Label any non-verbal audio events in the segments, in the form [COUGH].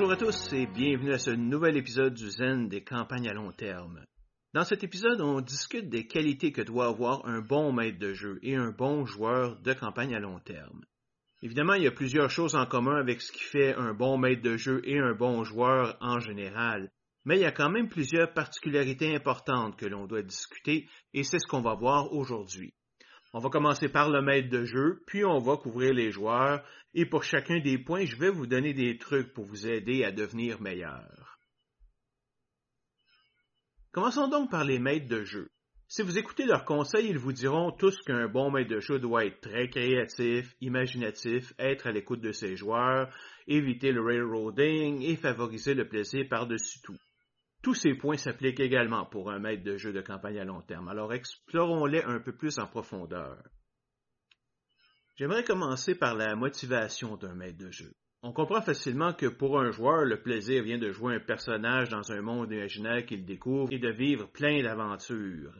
Bonjour à tous et bienvenue à ce nouvel épisode du Zen des campagnes à long terme. Dans cet épisode, on discute des qualités que doit avoir un bon maître de jeu et un bon joueur de campagne à long terme. Évidemment, il y a plusieurs choses en commun avec ce qui fait un bon maître de jeu et un bon joueur en général, mais il y a quand même plusieurs particularités importantes que l'on doit discuter et c'est ce qu'on va voir aujourd'hui. On va commencer par le maître de jeu, puis on va couvrir les joueurs, et pour chacun des points, je vais vous donner des trucs pour vous aider à devenir meilleur. Commençons donc par les maîtres de jeu. Si vous écoutez leurs conseils, ils vous diront tous qu'un bon maître de jeu doit être très créatif, imaginatif, être à l'écoute de ses joueurs, éviter le railroading et favoriser le plaisir par-dessus tout. Tous ces points s'appliquent également pour un maître de jeu de campagne à long terme, alors explorons-les un peu plus en profondeur. J'aimerais commencer par la motivation d'un maître de jeu. On comprend facilement que pour un joueur, le plaisir vient de jouer un personnage dans un monde imaginaire qu'il découvre et de vivre plein d'aventures.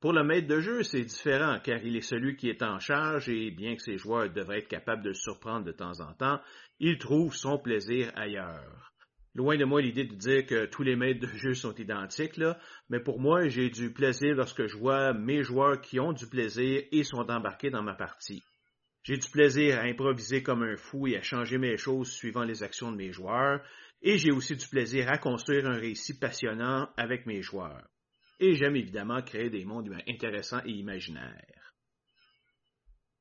Pour le maître de jeu, c'est différent car il est celui qui est en charge et bien que ses joueurs devraient être capables de le surprendre de temps en temps, il trouve son plaisir ailleurs. Loin de moi l'idée de dire que tous les maîtres de jeu sont identiques, mais pour moi, j'ai du plaisir lorsque je vois mes joueurs qui ont du plaisir et sont embarqués dans ma partie. J'ai du plaisir à improviser comme un fou et à changer mes choses suivant les actions de mes joueurs, et j'ai aussi du plaisir à construire un récit passionnant avec mes joueurs. Et j'aime évidemment créer des mondes intéressants et imaginaires.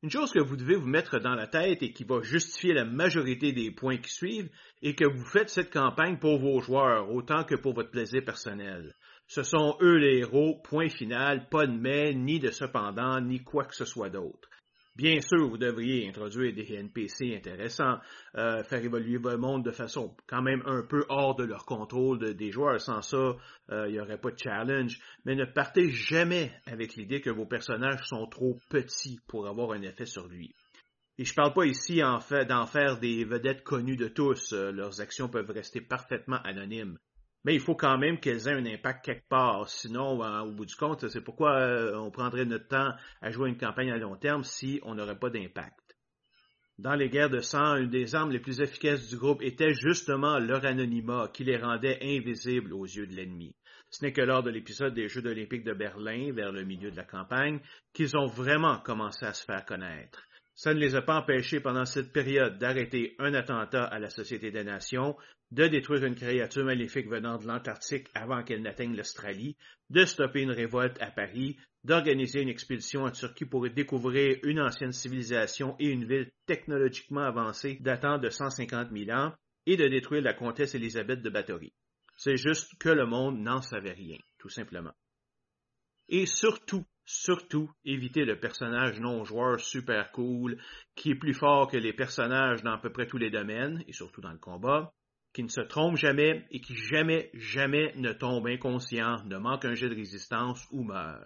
Une chose que vous devez vous mettre dans la tête et qui va justifier la majorité des points qui suivent est que vous faites cette campagne pour vos joueurs autant que pour votre plaisir personnel. Ce sont eux les héros, point final, pas de mais, ni de cependant, ni quoi que ce soit d'autre. Bien sûr, vous devriez introduire des NPC intéressants, euh, faire évoluer votre monde de façon quand même un peu hors de leur contrôle des joueurs. Sans ça, euh, il n'y aurait pas de challenge. Mais ne partez jamais avec l'idée que vos personnages sont trop petits pour avoir un effet sur lui. Et je ne parle pas ici en fait d'en faire des vedettes connues de tous. Euh, leurs actions peuvent rester parfaitement anonymes mais il faut quand même qu'elles aient un impact quelque part. Sinon, euh, au bout du compte, c'est pourquoi euh, on prendrait notre temps à jouer une campagne à long terme si on n'aurait pas d'impact. Dans les guerres de sang, une des armes les plus efficaces du groupe était justement leur anonymat qui les rendait invisibles aux yeux de l'ennemi. Ce n'est que lors de l'épisode des Jeux olympiques de Berlin, vers le milieu de la campagne, qu'ils ont vraiment commencé à se faire connaître. Ça ne les a pas empêchés pendant cette période d'arrêter un attentat à la Société des Nations, de détruire une créature maléfique venant de l'Antarctique avant qu'elle n'atteigne l'Australie, de stopper une révolte à Paris, d'organiser une expédition en Turquie pour découvrir une ancienne civilisation et une ville technologiquement avancée datant de 150 000 ans, et de détruire la comtesse Élisabeth de Bathory. C'est juste que le monde n'en savait rien, tout simplement. Et surtout, Surtout, évitez le personnage non-joueur super cool, qui est plus fort que les personnages dans à peu près tous les domaines, et surtout dans le combat, qui ne se trompe jamais et qui jamais, jamais ne tombe inconscient, ne manque un jet de résistance ou meurt.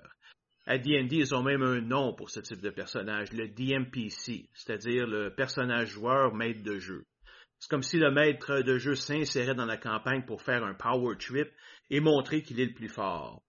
À D&D, ils ont même un nom pour ce type de personnage, le DMPC, c'est-à-dire le personnage joueur maître de jeu. C'est comme si le maître de jeu s'insérait dans la campagne pour faire un power trip et montrer qu'il est le plus fort.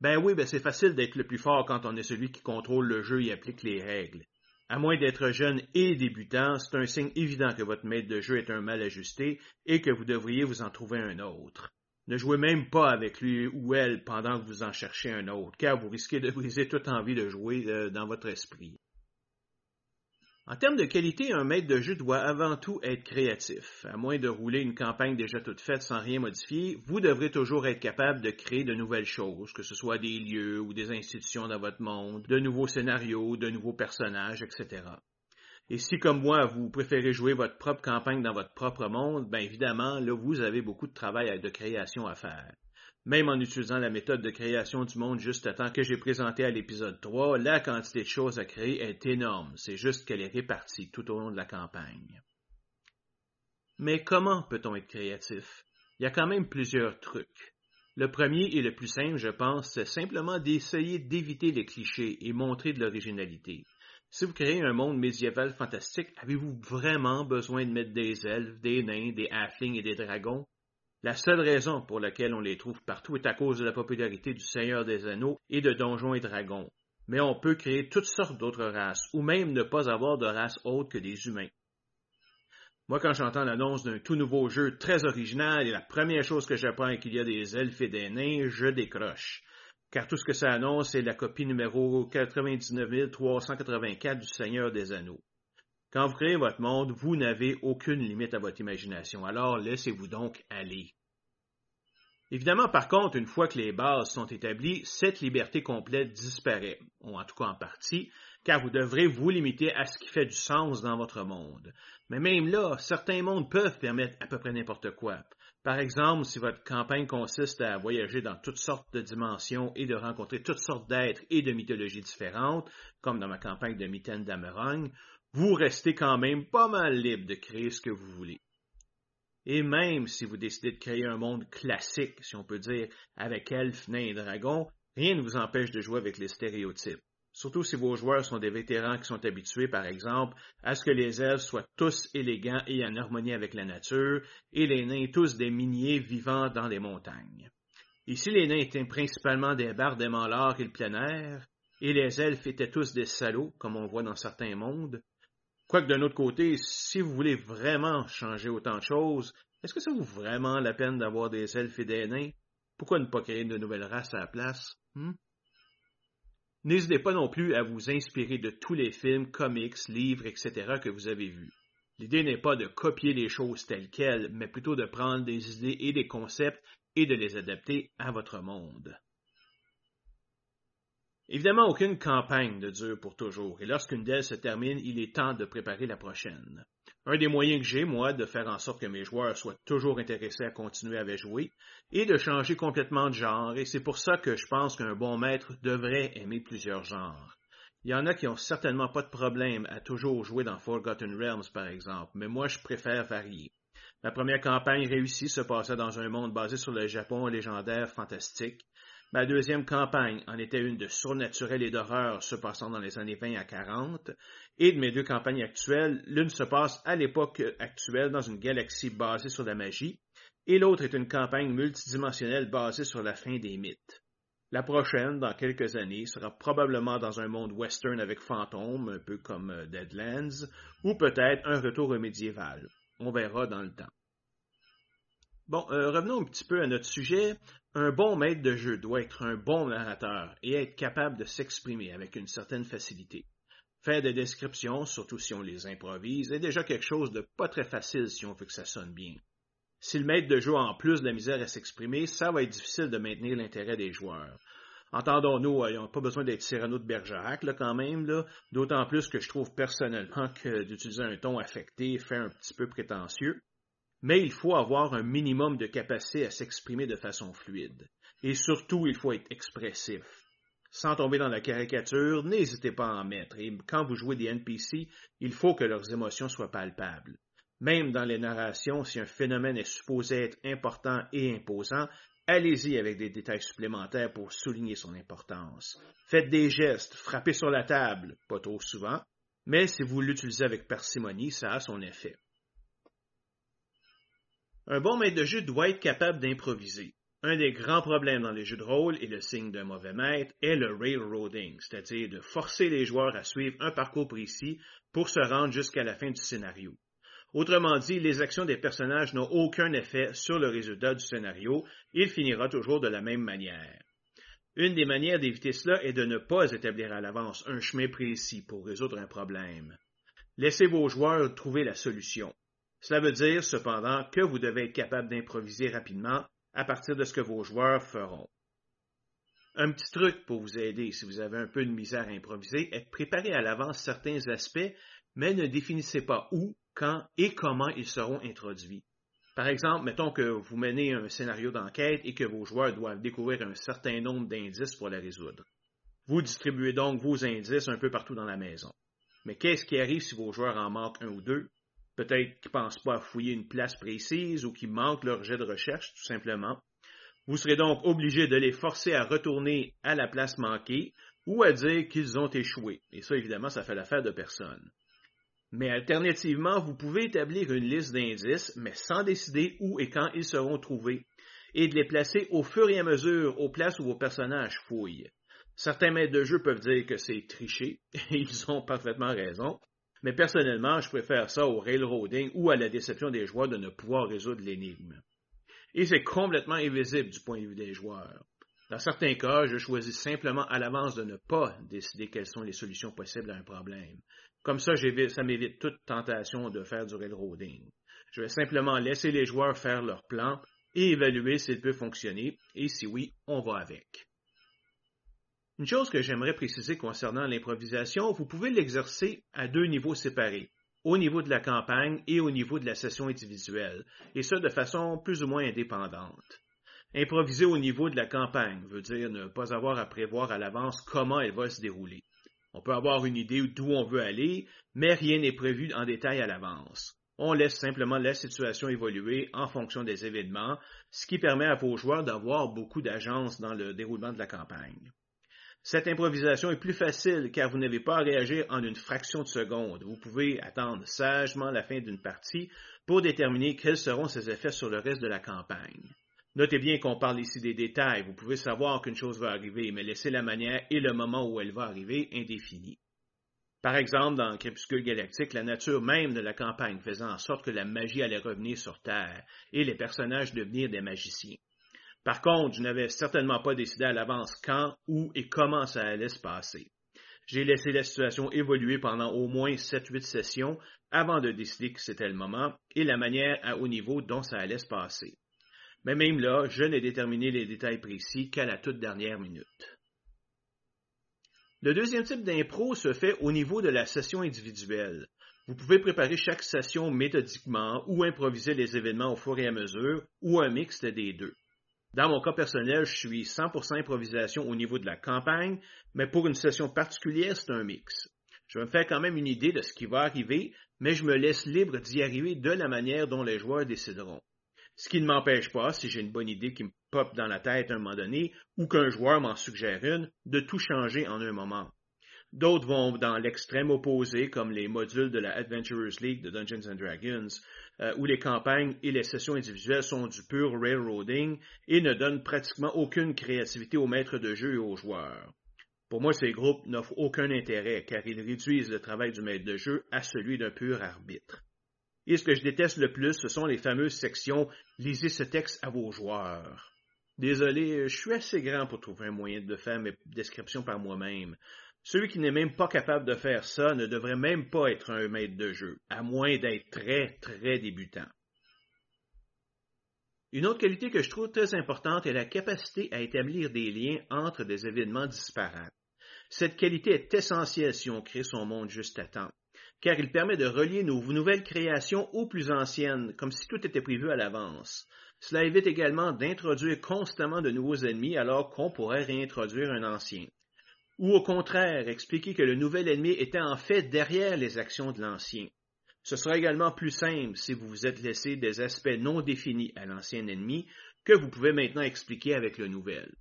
Ben oui, ben c'est facile d'être le plus fort quand on est celui qui contrôle le jeu et applique les règles. À moins d'être jeune et débutant, c'est un signe évident que votre maître de jeu est un mal ajusté et que vous devriez vous en trouver un autre. Ne jouez même pas avec lui ou elle pendant que vous en cherchez un autre, car vous risquez de briser toute envie de jouer euh, dans votre esprit. En termes de qualité, un maître de jeu doit avant tout être créatif. À moins de rouler une campagne déjà toute faite sans rien modifier, vous devrez toujours être capable de créer de nouvelles choses, que ce soit des lieux ou des institutions dans votre monde, de nouveaux scénarios, de nouveaux personnages, etc. Et si, comme moi, vous préférez jouer votre propre campagne dans votre propre monde, bien évidemment, là, vous avez beaucoup de travail de création à faire. Même en utilisant la méthode de création du monde juste à temps que j'ai présenté à l'épisode 3, la quantité de choses à créer est énorme, c'est juste qu'elle est répartie tout au long de la campagne. Mais comment peut-on être créatif? Il y a quand même plusieurs trucs. Le premier et le plus simple, je pense, c'est simplement d'essayer d'éviter les clichés et montrer de l'originalité. Si vous créez un monde médiéval fantastique, avez-vous vraiment besoin de mettre des elfes, des nains, des halflings et des dragons? La seule raison pour laquelle on les trouve partout est à cause de la popularité du Seigneur des Anneaux et de Donjons et Dragons. Mais on peut créer toutes sortes d'autres races, ou même ne pas avoir de race autre que des humains. Moi, quand j'entends l'annonce d'un tout nouveau jeu très original et la première chose que j'apprends est qu'il y a des elfes et des nains, je décroche. Car tout ce que ça annonce, c'est la copie numéro 99 384 du Seigneur des Anneaux. Quand vous créez votre monde, vous n'avez aucune limite à votre imagination, alors laissez-vous donc aller. Évidemment, par contre, une fois que les bases sont établies, cette liberté complète disparaît, ou en tout cas en partie, car vous devrez vous limiter à ce qui fait du sens dans votre monde. Mais même là, certains mondes peuvent permettre à peu près n'importe quoi. Par exemple, si votre campagne consiste à voyager dans toutes sortes de dimensions et de rencontrer toutes sortes d'êtres et de mythologies différentes, comme dans ma campagne de Mitaine d'Amerogne, vous restez quand même pas mal libre de créer ce que vous voulez. Et même si vous décidez de créer un monde classique, si on peut dire, avec elfes, nains et dragons, rien ne vous empêche de jouer avec les stéréotypes. Surtout si vos joueurs sont des vétérans qui sont habitués, par exemple, à ce que les elfes soient tous élégants et en harmonie avec la nature, et les nains tous des miniers vivant dans les montagnes. Ici, les nains étaient principalement des aimant l'art et le plein air, et les elfes étaient tous des salauds, comme on voit dans certains mondes, Quoique d'un autre côté, si vous voulez vraiment changer autant de choses, est-ce que ça vaut vraiment la peine d'avoir des elfes et des nains? Pourquoi ne pas créer de nouvelles races à la place? Hmm? N'hésitez pas non plus à vous inspirer de tous les films, comics, livres, etc. que vous avez vus. L'idée n'est pas de copier les choses telles quelles, mais plutôt de prendre des idées et des concepts et de les adapter à votre monde. Évidemment, aucune campagne ne dure pour toujours, et lorsqu'une d'elles se termine, il est temps de préparer la prochaine. Un des moyens que j'ai, moi, de faire en sorte que mes joueurs soient toujours intéressés à continuer à jouer, est de changer complètement de genre, et c'est pour ça que je pense qu'un bon maître devrait aimer plusieurs genres. Il y en a qui ont certainement pas de problème à toujours jouer dans Forgotten Realms, par exemple, mais moi je préfère varier. Ma première campagne réussie se passait dans un monde basé sur le Japon légendaire fantastique, Ma deuxième campagne en était une de surnaturel et d'horreur se passant dans les années 20 à 40, et de mes deux campagnes actuelles, l'une se passe à l'époque actuelle dans une galaxie basée sur la magie, et l'autre est une campagne multidimensionnelle basée sur la fin des mythes. La prochaine, dans quelques années, sera probablement dans un monde western avec fantômes, un peu comme euh, Deadlands, ou peut-être un retour au médiéval. On verra dans le temps. Bon, euh, revenons un petit peu à notre sujet. Un bon maître de jeu doit être un bon narrateur et être capable de s'exprimer avec une certaine facilité. Faire des descriptions, surtout si on les improvise, est déjà quelque chose de pas très facile si on veut que ça sonne bien. Si le maître de jeu a en plus de la misère à s'exprimer, ça va être difficile de maintenir l'intérêt des joueurs. Entendons-nous, euh, ils n'ont pas besoin d'être Cyrano de Bergerac, là, quand même, d'autant plus que je trouve personnellement que d'utiliser un ton affecté fait un petit peu prétentieux mais il faut avoir un minimum de capacité à s'exprimer de façon fluide. Et surtout, il faut être expressif. Sans tomber dans la caricature, n'hésitez pas à en mettre, et quand vous jouez des NPC, il faut que leurs émotions soient palpables. Même dans les narrations, si un phénomène est supposé être important et imposant, allez-y avec des détails supplémentaires pour souligner son importance. Faites des gestes, frappez sur la table, pas trop souvent, mais si vous l'utilisez avec parcimonie, ça a son effet. Un bon maître de jeu doit être capable d'improviser. Un des grands problèmes dans les jeux de rôle et le signe d'un mauvais maître est le railroading, c'est-à-dire de forcer les joueurs à suivre un parcours précis pour se rendre jusqu'à la fin du scénario. Autrement dit, les actions des personnages n'ont aucun effet sur le résultat du scénario, il finira toujours de la même manière. Une des manières d'éviter cela est de ne pas établir à l'avance un chemin précis pour résoudre un problème. Laissez vos joueurs trouver la solution. Cela veut dire cependant que vous devez être capable d'improviser rapidement à partir de ce que vos joueurs feront. Un petit truc pour vous aider si vous avez un peu de misère à improviser est de préparer à l'avance certains aspects, mais ne définissez pas où, quand et comment ils seront introduits. Par exemple, mettons que vous menez un scénario d'enquête et que vos joueurs doivent découvrir un certain nombre d'indices pour la résoudre. Vous distribuez donc vos indices un peu partout dans la maison. Mais qu'est-ce qui arrive si vos joueurs en manquent un ou deux? Peut-être qu'ils ne pensent pas à fouiller une place précise ou qu'ils manquent leur jet de recherche, tout simplement. Vous serez donc obligé de les forcer à retourner à la place manquée ou à dire qu'ils ont échoué. Et ça, évidemment, ça fait l'affaire de personne. Mais alternativement, vous pouvez établir une liste d'indices, mais sans décider où et quand ils seront trouvés, et de les placer au fur et à mesure aux places où vos personnages fouillent. Certains maîtres de jeu peuvent dire que c'est tricher, [LAUGHS] et ils ont parfaitement raison, Mais personnellement, je préfère ça au railroading ou à la déception des joueurs de ne pouvoir résoudre l'énigme. Et c'est complètement invisible du point de vue des joueurs. Dans certains cas, je choisis simplement à l'avance de ne pas décider quelles sont les solutions possibles à un problème. Comme ça, ça m'évite toute tentation de faire du railroading. Je vais simplement laisser les joueurs faire leur plan et évaluer s'il peut fonctionner, et si oui, on va avec. Une chose que j'aimerais préciser concernant l'improvisation, vous pouvez l'exercer à deux niveaux séparés, au niveau de la campagne et au niveau de la session individuelle, et ce de façon plus ou moins indépendante. Improviser au niveau de la campagne veut dire ne pas avoir à prévoir à l'avance comment elle va se dérouler. On peut avoir une idée d'où on veut aller, mais rien n'est prévu en détail à l'avance. On laisse simplement la situation évoluer en fonction des événements, ce qui permet à vos joueurs d'avoir beaucoup d'agence dans le déroulement de la campagne. Cette improvisation est plus facile car vous n'avez pas à réagir en une fraction de seconde. Vous pouvez attendre sagement la fin d'une partie pour déterminer quels seront ses effets sur le reste de la campagne. Notez bien qu'on parle ici des détails. Vous pouvez savoir qu'une chose va arriver, mais laissez la manière et le moment où elle va arriver indéfinis. Par exemple, dans Crépuscule Galactique, la nature même de la campagne faisant en sorte que la magie allait revenir sur Terre et les personnages devenir des magiciens. Par contre, je n'avais certainement pas décidé à l'avance quand, où et comment ça allait se passer. J'ai laissé la situation évoluer pendant au moins 7-8 sessions avant de décider que c'était le moment et la manière à haut niveau dont ça allait se passer. Mais même là, je n'ai déterminé les détails précis qu'à la toute dernière minute. Le deuxième type d'impro se fait au niveau de la session individuelle. Vous pouvez préparer chaque session méthodiquement ou improviser les événements au fur et à mesure ou un mixte des deux. Dans mon cas personnel, je suis 100% improvisation au niveau de la campagne, mais pour une session particulière, c'est un mix. Je me fais quand même une idée de ce qui va arriver, mais je me laisse libre d'y arriver de la manière dont les joueurs décideront. Ce qui ne m'empêche pas, si j'ai une bonne idée qui me pop dans la tête à un moment donné, ou qu'un joueur m'en suggère une, de tout changer en un moment. D'autres vont dans l'extrême opposé, comme les modules de la Adventurers League de Dungeons Dragons, euh, où les campagnes et les sessions individuelles sont du pur railroading et ne donnent pratiquement aucune créativité aux maîtres de jeu et aux joueurs. Pour moi, ces groupes n'offrent aucun intérêt car ils réduisent le travail du maître de jeu à celui d'un pur arbitre. Et ce que je déteste le plus, ce sont les fameuses sections Lisez ce texte à vos joueurs. Désolé, je suis assez grand pour trouver un moyen de faire mes descriptions par moi-même. Celui qui n'est même pas capable de faire ça ne devrait même pas être un maître de jeu, à moins d'être très, très débutant. Une autre qualité que je trouve très importante est la capacité à établir des liens entre des événements disparates. Cette qualité est essentielle si on crée son monde juste à temps car il permet de relier nos nouvelles créations aux plus anciennes, comme si tout était prévu à l'avance. Cela évite également d'introduire constamment de nouveaux ennemis alors qu'on pourrait réintroduire un ancien. Ou au contraire, expliquer que le nouvel ennemi était en fait derrière les actions de l'ancien. Ce sera également plus simple si vous vous êtes laissé des aspects non définis à l'ancien ennemi que vous pouvez maintenant expliquer avec le nouvel.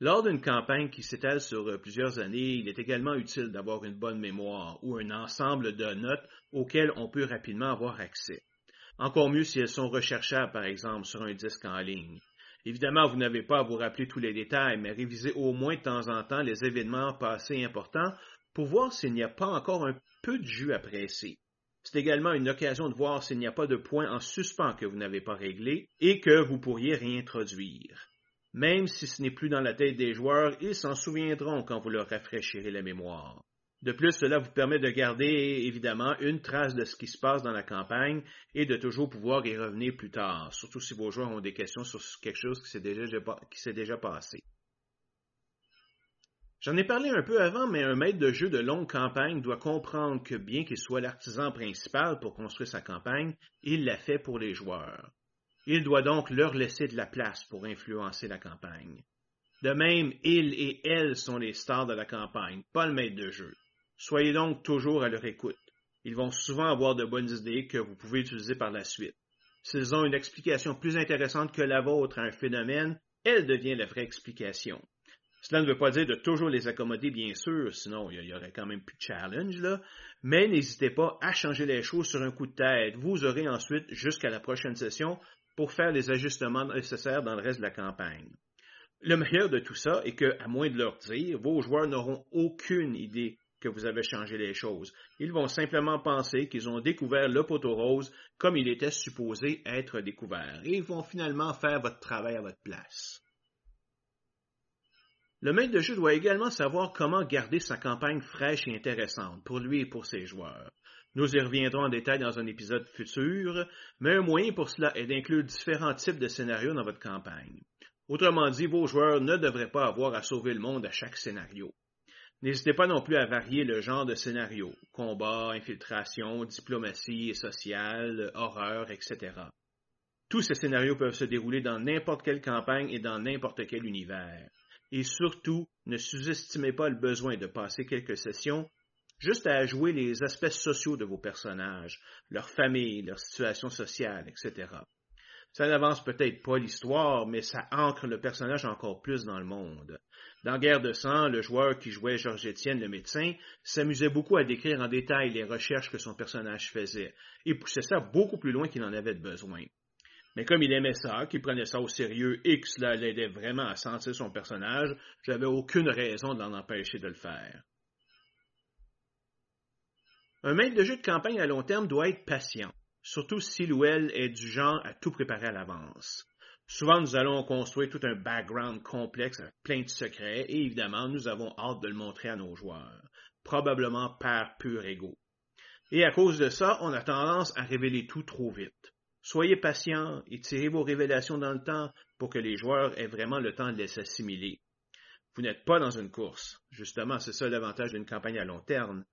Lors d'une campagne qui s'étale sur euh, plusieurs années, il est également utile d'avoir une bonne mémoire ou un ensemble de notes auxquelles on peut rapidement avoir accès. Encore mieux si elles sont recherchables, par exemple, sur un disque en ligne. Évidemment, vous n'avez pas à vous rappeler tous les détails, mais révisez au moins de temps en temps les événements passés importants pour voir s'il n'y a pas encore un peu de jus à presser. C'est également une occasion de voir s'il n'y a pas de points en suspens que vous n'avez pas réglés et que vous pourriez réintroduire. Même si ce n'est plus dans la tête des joueurs, ils s'en souviendront quand vous leur rafraîchirez la mémoire. De plus, cela vous permet de garder évidemment une trace de ce qui se passe dans la campagne et de toujours pouvoir y revenir plus tard, surtout si vos joueurs ont des questions sur quelque chose qui s'est déjà, passé. J'en ai parlé un peu avant, mais un maître de jeu de longue campagne doit comprendre que bien qu'il soit l'artisan principal pour construire sa campagne, il l'a fait pour les joueurs. Il doit donc leur laisser de la place pour influencer la campagne. De même, ils et elles sont les stars de la campagne, pas le maître de jeu. Soyez donc toujours à leur écoute. Ils vont souvent avoir de bonnes idées que vous pouvez utiliser par la suite. S'ils ont une explication plus intéressante que la vôtre à un phénomène, elle devient la vraie explication. Cela ne veut pas dire de toujours les accommoder, bien sûr, sinon il y aurait quand même plus de challenge. Mais n'hésitez pas à changer les choses sur un coup de tête. Vous aurez ensuite, jusqu'à la prochaine session, pour faire les ajustements nécessaires dans le reste de la campagne. Le meilleur de tout ça est que, à moins de leur dire, vos joueurs n'auront aucune idée que vous avez changé les choses. Ils vont simplement penser qu'ils ont découvert le poteau rose comme il était supposé être découvert, et ils vont finalement faire votre travail à votre place. Le maître de jeu doit également savoir comment garder sa campagne fraîche et intéressante pour lui et pour ses joueurs. Nous y reviendrons en détail dans un épisode futur, mais un moyen pour cela est d'inclure différents types de scénarios dans votre campagne. Autrement dit, vos joueurs ne devraient pas avoir à sauver le monde à chaque scénario. N'hésitez pas non plus à varier le genre de scénario, combat, infiltration, diplomatie sociale, horreur, etc. Tous ces scénarios peuvent se dérouler dans n'importe quelle campagne et dans n'importe quel univers. Et surtout, ne sous-estimez pas le besoin de passer quelques sessions juste à jouer les aspects sociaux de vos personnages, leur famille, leur situation sociale, etc. Ça n'avance peut-être pas l'histoire, mais ça ancre le personnage encore plus dans le monde. Dans Guerre de sang, le joueur qui jouait Georges Étienne le médecin s'amusait beaucoup à décrire en détail les recherches que son personnage faisait, et poussait ça beaucoup plus loin qu'il en avait besoin. Mais comme il aimait ça, qu'il prenait ça au sérieux et que cela l'aidait vraiment à sentir son personnage, j'avais aucune raison d'en empêcher de le faire. Un maître de jeu de campagne à long terme doit être patient, surtout si elle est du genre à tout préparer à l'avance. Souvent, nous allons construire tout un background complexe avec plein de secrets et évidemment, nous avons hâte de le montrer à nos joueurs, probablement par pur ego. Et à cause de ça, on a tendance à révéler tout trop vite. Soyez patient et tirez vos révélations dans le temps pour que les joueurs aient vraiment le temps de les assimiler. Vous n'êtes pas dans une course. Justement, c'est ça l'avantage d'une campagne à long terme.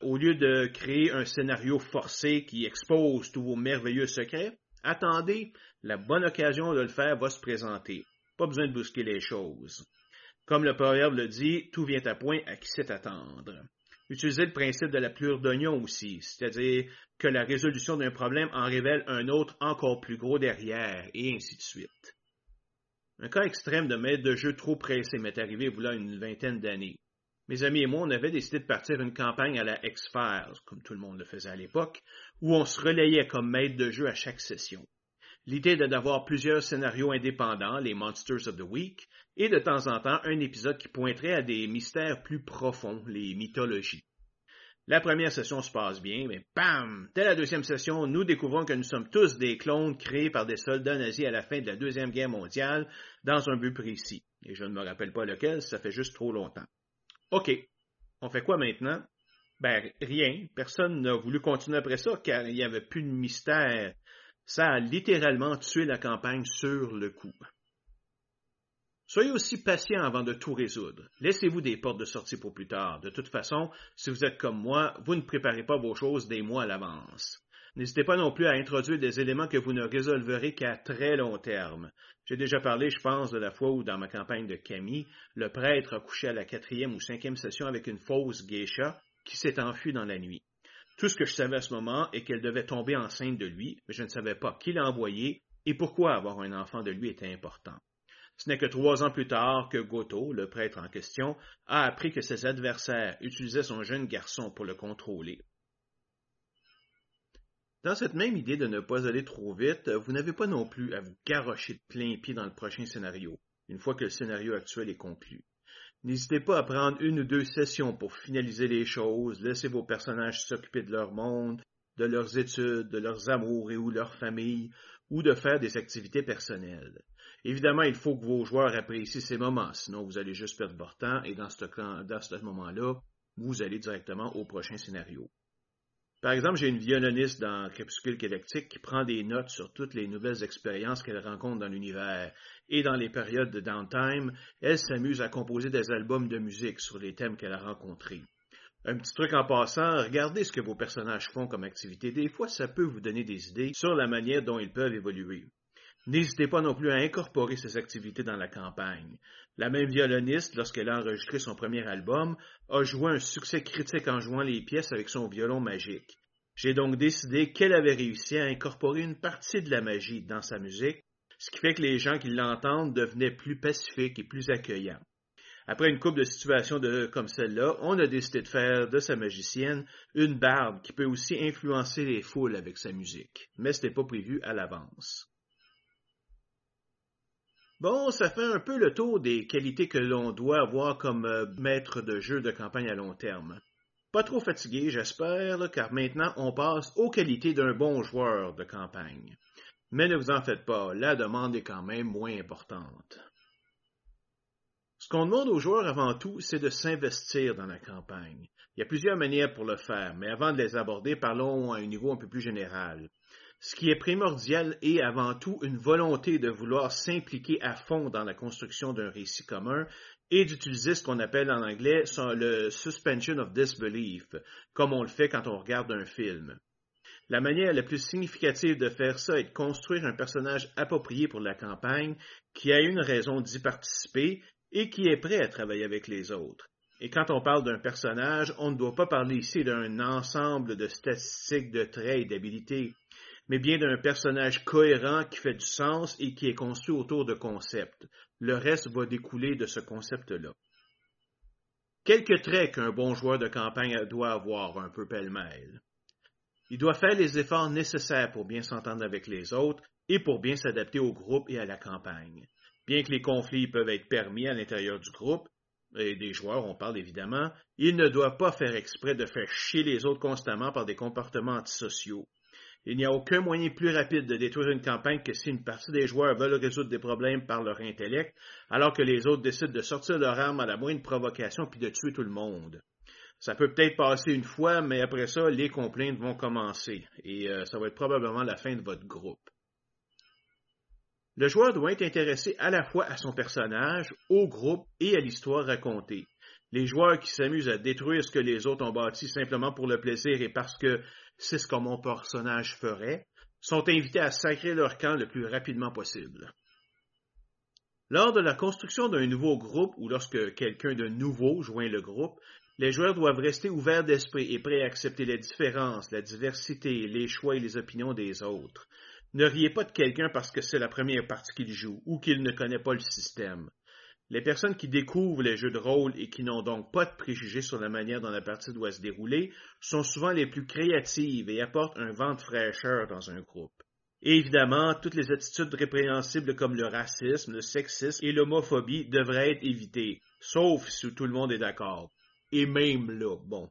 Au lieu de créer un scénario forcé qui expose tous vos merveilleux secrets, attendez, la bonne occasion de le faire va se présenter. Pas besoin de bousquer les choses. Comme le proverbe le dit, tout vient à point à qui sait attendre. Utilisez le principe de la plure d'oignon aussi, c'est-à-dire que la résolution d'un problème en révèle un autre encore plus gros derrière, et ainsi de suite. Un cas extrême de maître de jeu trop pressé m'est arrivé voilà une vingtaine d'années. Mes amis et moi, on avait décidé de partir une campagne à la X-Files, comme tout le monde le faisait à l'époque, où on se relayait comme maître de jeu à chaque session. L'idée était d'avoir plusieurs scénarios indépendants, les Monsters of the Week, et de temps en temps un épisode qui pointerait à des mystères plus profonds, les mythologies. La première session se passe bien, mais bam! Dès la deuxième session, nous découvrons que nous sommes tous des clones créés par des soldats nazis à la fin de la Deuxième Guerre mondiale dans un but précis. Et je ne me rappelle pas lequel, ça fait juste trop longtemps. OK. On fait quoi maintenant? Ben, rien. Personne n'a voulu continuer après ça car il n'y avait plus de mystère. Ça a littéralement tué la campagne sur le coup. Soyez aussi patient avant de tout résoudre. Laissez-vous des portes de sortie pour plus tard. De toute façon, si vous êtes comme moi, vous ne préparez pas vos choses des mois à l'avance. N'hésitez pas non plus à introduire des éléments que vous ne résolverez qu'à très long terme. J'ai déjà parlé, je pense, de la fois où, dans ma campagne de Camille, le prêtre a couché à la quatrième ou cinquième session avec une fausse geisha qui s'est enfuie dans la nuit. Tout ce que je savais à ce moment est qu'elle devait tomber enceinte de lui, mais je ne savais pas qui l'a envoyé et pourquoi avoir un enfant de lui était important. Ce n'est que trois ans plus tard que Goto, le prêtre en question, a appris que ses adversaires utilisaient son jeune garçon pour le contrôler. Dans cette même idée de ne pas aller trop vite, vous n'avez pas non plus à vous garrocher de plein pied dans le prochain scénario, une fois que le scénario actuel est conclu. N'hésitez pas à prendre une ou deux sessions pour finaliser les choses, laisser vos personnages s'occuper de leur monde, de leurs études, de leurs amours et ou leur famille, ou de faire des activités personnelles. Évidemment, il faut que vos joueurs apprécient ces moments, sinon vous allez juste perdre votre temps et dans ce, dans ce moment-là, vous allez directement au prochain scénario. Par exemple, j'ai une violoniste dans Crépuscule Galactique qui prend des notes sur toutes les nouvelles expériences qu'elle rencontre dans l'univers. Et dans les périodes de downtime, elle s'amuse à composer des albums de musique sur les thèmes qu'elle a rencontrés. Un petit truc en passant, regardez ce que vos personnages font comme activité. Des fois, ça peut vous donner des idées sur la manière dont ils peuvent évoluer. N'hésitez pas non plus à incorporer ces activités dans la campagne. La même violoniste, lorsqu'elle a enregistré son premier album, a joué un succès critique en jouant les pièces avec son violon magique. J'ai donc décidé qu'elle avait réussi à incorporer une partie de la magie dans sa musique, ce qui fait que les gens qui l'entendent devenaient plus pacifiques et plus accueillants. Après une couple de situations comme celle-là, on a décidé de faire de sa magicienne une barbe qui peut aussi influencer les foules avec sa musique, mais ce n'était pas prévu à l'avance. Bon, ça fait un peu le tour des qualités que l'on doit avoir comme euh, maître de jeu de campagne à long terme. Pas trop fatigué, j'espère, car maintenant on passe aux qualités d'un bon joueur de campagne. Mais ne vous en faites pas, la demande est quand même moins importante. Ce qu'on demande aux joueurs avant tout, c'est de s'investir dans la campagne. Il y a plusieurs manières pour le faire, mais avant de les aborder, parlons à un niveau un peu plus général. Ce qui est primordial est avant tout une volonté de vouloir s'impliquer à fond dans la construction d'un récit commun et d'utiliser ce qu'on appelle en anglais le suspension of disbelief, comme on le fait quand on regarde un film. La manière la plus significative de faire ça est de construire un personnage approprié pour la campagne, qui a une raison d'y participer et qui est prêt à travailler avec les autres. Et quand on parle d'un personnage, on ne doit pas parler ici d'un ensemble de statistiques, de traits et d'habilités mais bien d'un personnage cohérent qui fait du sens et qui est construit autour de concepts. Le reste va découler de ce concept-là. Quelques traits qu'un bon joueur de campagne doit avoir un peu pêle-mêle. Il doit faire les efforts nécessaires pour bien s'entendre avec les autres et pour bien s'adapter au groupe et à la campagne. Bien que les conflits peuvent être permis à l'intérieur du groupe, et des joueurs, on parle évidemment, il ne doit pas faire exprès de faire chier les autres constamment par des comportements antisociaux. Il n'y a aucun moyen plus rapide de détruire une campagne que si une partie des joueurs veulent résoudre des problèmes par leur intellect, alors que les autres décident de sortir leur arme à la moindre provocation puis de tuer tout le monde. Ça peut peut-être passer une fois, mais après ça, les complaintes vont commencer, et euh, ça va être probablement la fin de votre groupe. Le joueur doit être intéressé à la fois à son personnage, au groupe et à l'histoire racontée. Les joueurs qui s'amusent à détruire ce que les autres ont bâti simplement pour le plaisir et parce que c'est ce que mon personnage ferait, sont invités à sacrer leur camp le plus rapidement possible. Lors de la construction d'un nouveau groupe ou lorsque quelqu'un de nouveau joint le groupe, les joueurs doivent rester ouverts d'esprit et prêts à accepter les différences, la diversité, les choix et les opinions des autres. Ne riez pas de quelqu'un parce que c'est la première partie qu'il joue ou qu'il ne connaît pas le système. Les personnes qui découvrent les jeux de rôle et qui n'ont donc pas de préjugés sur la manière dont la partie doit se dérouler sont souvent les plus créatives et apportent un vent de fraîcheur dans un groupe. Évidemment, toutes les attitudes répréhensibles comme le racisme, le sexisme et l'homophobie devraient être évitées, sauf si tout le monde est d'accord. Et même là, bon.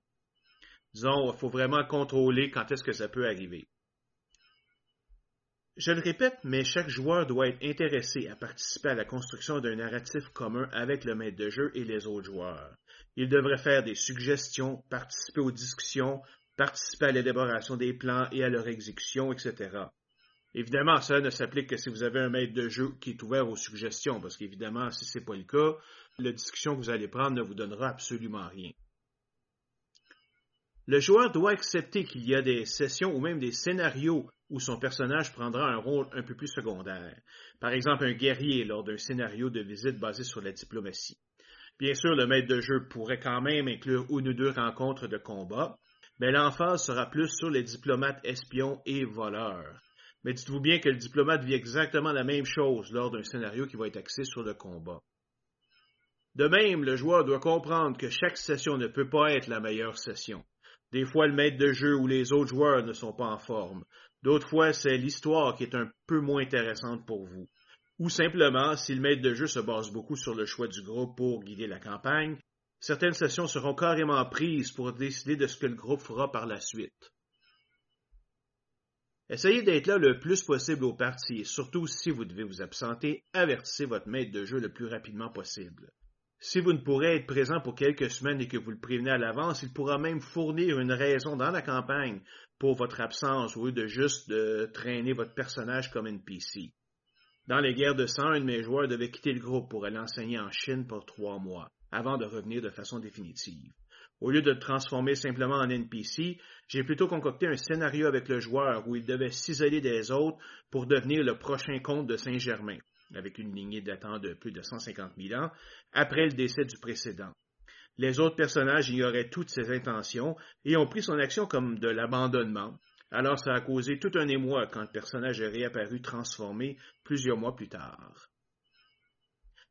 Disons, il faut vraiment contrôler quand est-ce que ça peut arriver. Je le répète, mais chaque joueur doit être intéressé à participer à la construction d'un narratif commun avec le maître de jeu et les autres joueurs. Il devrait faire des suggestions, participer aux discussions, participer à l'élaboration des plans et à leur exécution, etc. Évidemment, cela ne s'applique que si vous avez un maître de jeu qui est ouvert aux suggestions, parce qu'évidemment, si ce n'est pas le cas, la discussion que vous allez prendre ne vous donnera absolument rien. Le joueur doit accepter qu'il y a des sessions ou même des scénarios où son personnage prendra un rôle un peu plus secondaire. Par exemple, un guerrier lors d'un scénario de visite basé sur la diplomatie. Bien sûr, le maître de jeu pourrait quand même inclure une ou deux rencontres de combat, mais l'emphase sera plus sur les diplomates espions et voleurs. Mais dites-vous bien que le diplomate vit exactement la même chose lors d'un scénario qui va être axé sur le combat. De même, le joueur doit comprendre que chaque session ne peut pas être la meilleure session. Des fois, le maître de jeu ou les autres joueurs ne sont pas en forme. D'autres fois, c'est l'histoire qui est un peu moins intéressante pour vous. Ou simplement, si le maître de jeu se base beaucoup sur le choix du groupe pour guider la campagne, certaines sessions seront carrément prises pour décider de ce que le groupe fera par la suite. Essayez d'être là le plus possible au parti, et surtout si vous devez vous absenter, avertissez votre maître de jeu le plus rapidement possible. Si vous ne pourrez être présent pour quelques semaines et que vous le prévenez à l'avance, il pourra même fournir une raison dans la campagne pour votre absence au lieu de juste de traîner votre personnage comme NPC. Dans les guerres de sang, un de mes joueurs devait quitter le groupe pour aller enseigner en Chine pour trois mois, avant de revenir de façon définitive. Au lieu de le transformer simplement en NPC, j'ai plutôt concocté un scénario avec le joueur où il devait s'isoler des autres pour devenir le prochain comte de Saint-Germain avec une lignée datant de plus de 150 000 ans, après le décès du précédent. Les autres personnages ignoraient toutes ses intentions et ont pris son action comme de l'abandonnement. Alors ça a causé tout un émoi quand le personnage est réapparu transformé plusieurs mois plus tard.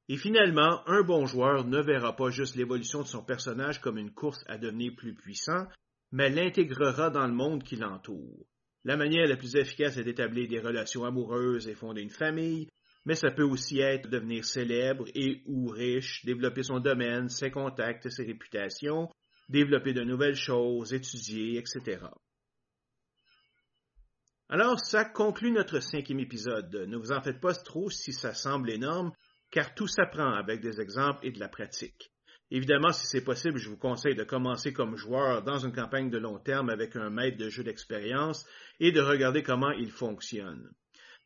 Et finalement, un bon joueur ne verra pas juste l'évolution de son personnage comme une course à devenir plus puissant, mais l'intégrera dans le monde qui l'entoure. La manière la plus efficace est d'établir des relations amoureuses et fonder une famille, mais ça peut aussi être devenir célèbre et ou riche, développer son domaine, ses contacts, ses réputations, développer de nouvelles choses, étudier, etc. Alors, ça conclut notre cinquième épisode. Ne vous en faites pas trop si ça semble énorme, car tout s'apprend avec des exemples et de la pratique. Évidemment, si c'est possible, je vous conseille de commencer comme joueur dans une campagne de long terme avec un maître de jeu d'expérience et de regarder comment il fonctionne.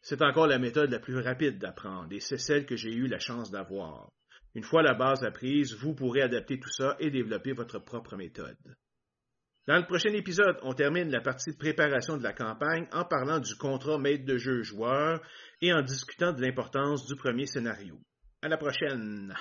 C'est encore la méthode la plus rapide d'apprendre et c'est celle que j'ai eu la chance d'avoir. Une fois la base apprise, vous pourrez adapter tout ça et développer votre propre méthode. Dans le prochain épisode, on termine la partie de préparation de la campagne en parlant du contrat maître de jeu joueur et en discutant de l'importance du premier scénario. À la prochaine!